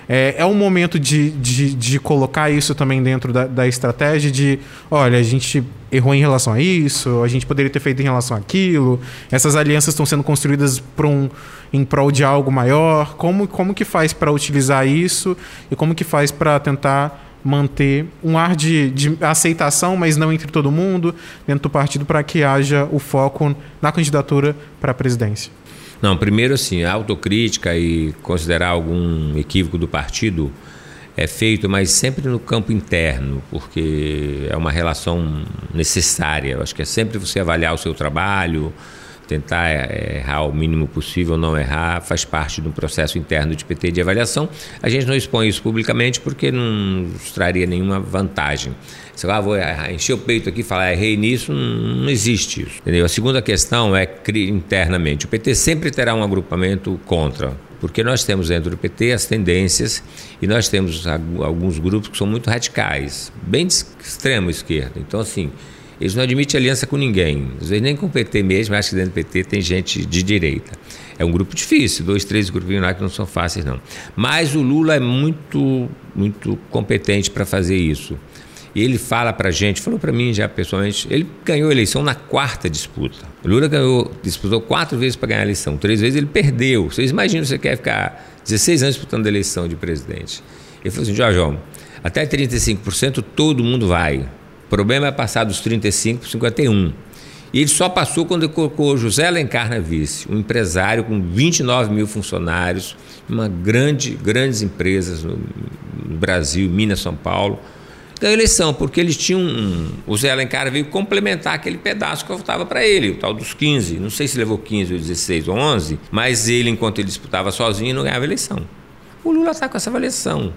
É, é um momento de, de, de colocar isso também dentro da, da estratégia de, olha, a gente errou em relação a isso, a gente poderia ter feito em relação àquilo, essas alianças estão sendo construídas para um, em prol de algo maior. Como, como que faz para utilizar isso e como que faz para tentar manter um ar de, de aceitação, mas não entre todo mundo, dentro do partido, para que haja o foco na candidatura para a presidência? Não, primeiro assim, a autocrítica e considerar algum equívoco do partido é feito, mas sempre no campo interno, porque é uma relação necessária. Eu acho que é sempre você avaliar o seu trabalho, tentar é, errar o mínimo possível, não errar, faz parte do processo interno de PT de avaliação. A gente não expõe isso publicamente porque não traria nenhuma vantagem. Se lá ah, vou encher o peito aqui e falar errei nisso, não, existe isso. Entendeu? A segunda questão é internamente. O PT sempre terá um agrupamento contra porque nós temos dentro do PT as tendências e nós temos alguns grupos que são muito radicais, bem de extrema esquerda. Então, assim, eles não admitem aliança com ninguém, às vezes nem com o PT mesmo, acho que dentro do PT tem gente de direita. É um grupo difícil, dois, três grupinhos lá que não são fáceis, não. Mas o Lula é muito, muito competente para fazer isso. E ele fala para a gente, falou para mim já pessoalmente, ele ganhou a eleição na quarta disputa. O Lula ganhou, disputou quatro vezes para ganhar a eleição, três vezes ele perdeu. Vocês imaginam, você quer ficar 16 anos disputando a eleição de presidente. Ele falou assim, Jorge, até 35% todo mundo vai. O problema é passar dos 35 para 51. E ele só passou quando colocou José Alencar na vice, um empresário com 29 mil funcionários, uma grande, grandes empresas no, no Brasil, Minas, São Paulo, da eleição, porque eles tinham. Um, o Zé Alencar veio complementar aquele pedaço que faltava para ele, o tal dos 15. Não sei se levou 15 ou 16 ou 11, mas ele, enquanto ele disputava sozinho, não ganhava eleição. O Lula está com essa avaliação.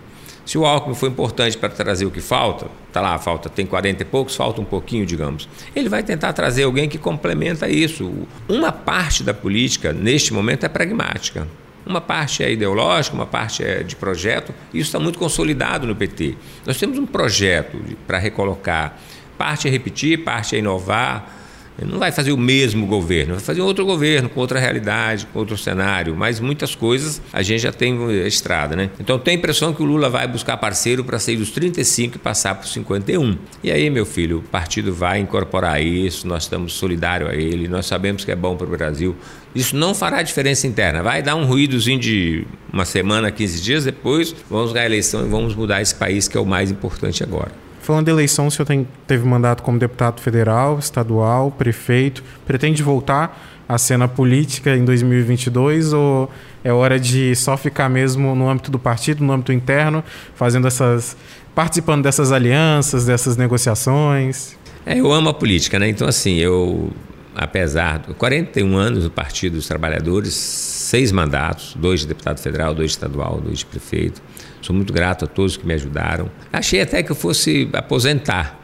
Se o Alckmin foi importante para trazer o que falta, tá lá, falta, tem 40 e poucos, falta um pouquinho, digamos. Ele vai tentar trazer alguém que complementa isso. Uma parte da política, neste momento, é pragmática. Uma parte é ideológica, uma parte é de projeto, e isso está muito consolidado no PT. Nós temos um projeto para recolocar. Parte é repetir, parte é inovar, ele não vai fazer o mesmo governo, vai fazer outro governo, com outra realidade, com outro cenário, mas muitas coisas a gente já tem estrada, né? Então tem a impressão que o Lula vai buscar parceiro para sair dos 35 e passar para os 51. E aí, meu filho, o partido vai incorporar isso, nós estamos solidários a ele, nós sabemos que é bom para o Brasil. Isso não fará diferença interna, vai dar um ruídozinho de uma semana, 15 dias depois, vamos ganhar a eleição e vamos mudar esse país que é o mais importante agora. Falando de eleição, o senhor tem, teve mandato como deputado federal, estadual, prefeito. Pretende voltar à cena política em 2022 ou é hora de só ficar mesmo no âmbito do partido, no âmbito interno, fazendo essas. participando dessas alianças, dessas negociações? É, eu amo a política, né? Então, assim, eu, apesar de 41 anos no Partido dos Trabalhadores, seis mandatos, dois de deputado federal, dois de estadual, dois de prefeito. Sou muito grato a todos que me ajudaram. Achei até que eu fosse aposentar.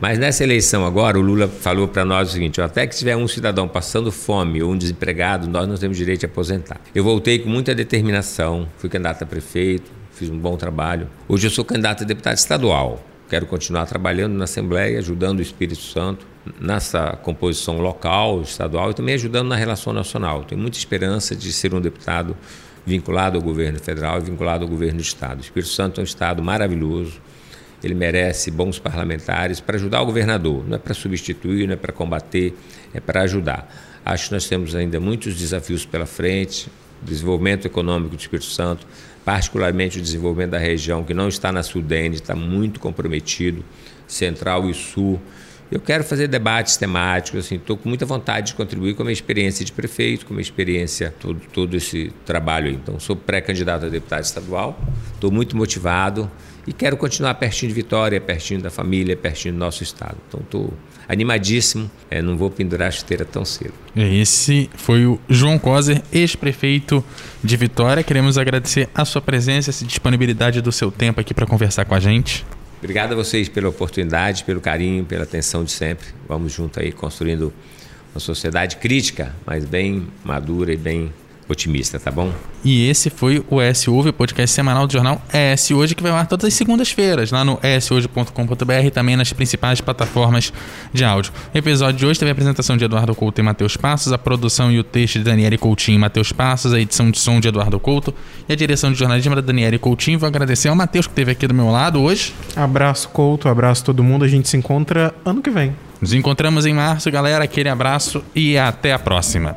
Mas nessa eleição agora, o Lula falou para nós o seguinte: até que tiver um cidadão passando fome ou um desempregado, nós não temos direito de aposentar. Eu voltei com muita determinação, fui candidato a prefeito, fiz um bom trabalho. Hoje eu sou candidato a deputado estadual. Quero continuar trabalhando na Assembleia, ajudando o Espírito Santo nessa composição local, estadual e também ajudando na relação nacional. Tenho muita esperança de ser um deputado vinculado ao governo federal e vinculado ao governo do Estado. O Espírito Santo é um Estado maravilhoso, ele merece bons parlamentares para ajudar o governador, não é para substituir, não é para combater, é para ajudar. Acho que nós temos ainda muitos desafios pela frente, desenvolvimento econômico do Espírito Santo, particularmente o desenvolvimento da região que não está na Sudene, está muito comprometido, Central e Sul. Eu quero fazer debates temáticos, assim, estou com muita vontade de contribuir com a minha experiência de prefeito, com a minha experiência, todo, todo esse trabalho. Então, sou pré-candidato a deputado estadual, estou muito motivado e quero continuar pertinho de Vitória, pertinho da família, pertinho do nosso estado. Então, estou animadíssimo, é, não vou pendurar a chuteira tão cedo. Esse foi o João Coser, ex-prefeito de Vitória. Queremos agradecer a sua presença, essa disponibilidade do seu tempo aqui para conversar com a gente. Obrigado a vocês pela oportunidade, pelo carinho, pela atenção de sempre. Vamos junto aí construindo uma sociedade crítica, mas bem madura e bem otimista, tá bom? E esse foi o ES Ouve, o podcast semanal do jornal ES Hoje, que vai lá todas as segundas-feiras, lá no eshoje.com.br e também nas principais plataformas de áudio. O episódio de hoje teve a apresentação de Eduardo Couto e Matheus Passos, a produção e o texto de Daniele Coutinho e Matheus Passos, a edição de som de Eduardo Couto e a direção de jornalismo da Daniele Coutinho. Vou agradecer ao Matheus que esteve aqui do meu lado hoje. Abraço, Couto, abraço todo mundo. A gente se encontra ano que vem. Nos encontramos em março, galera. Aquele abraço e até a próxima.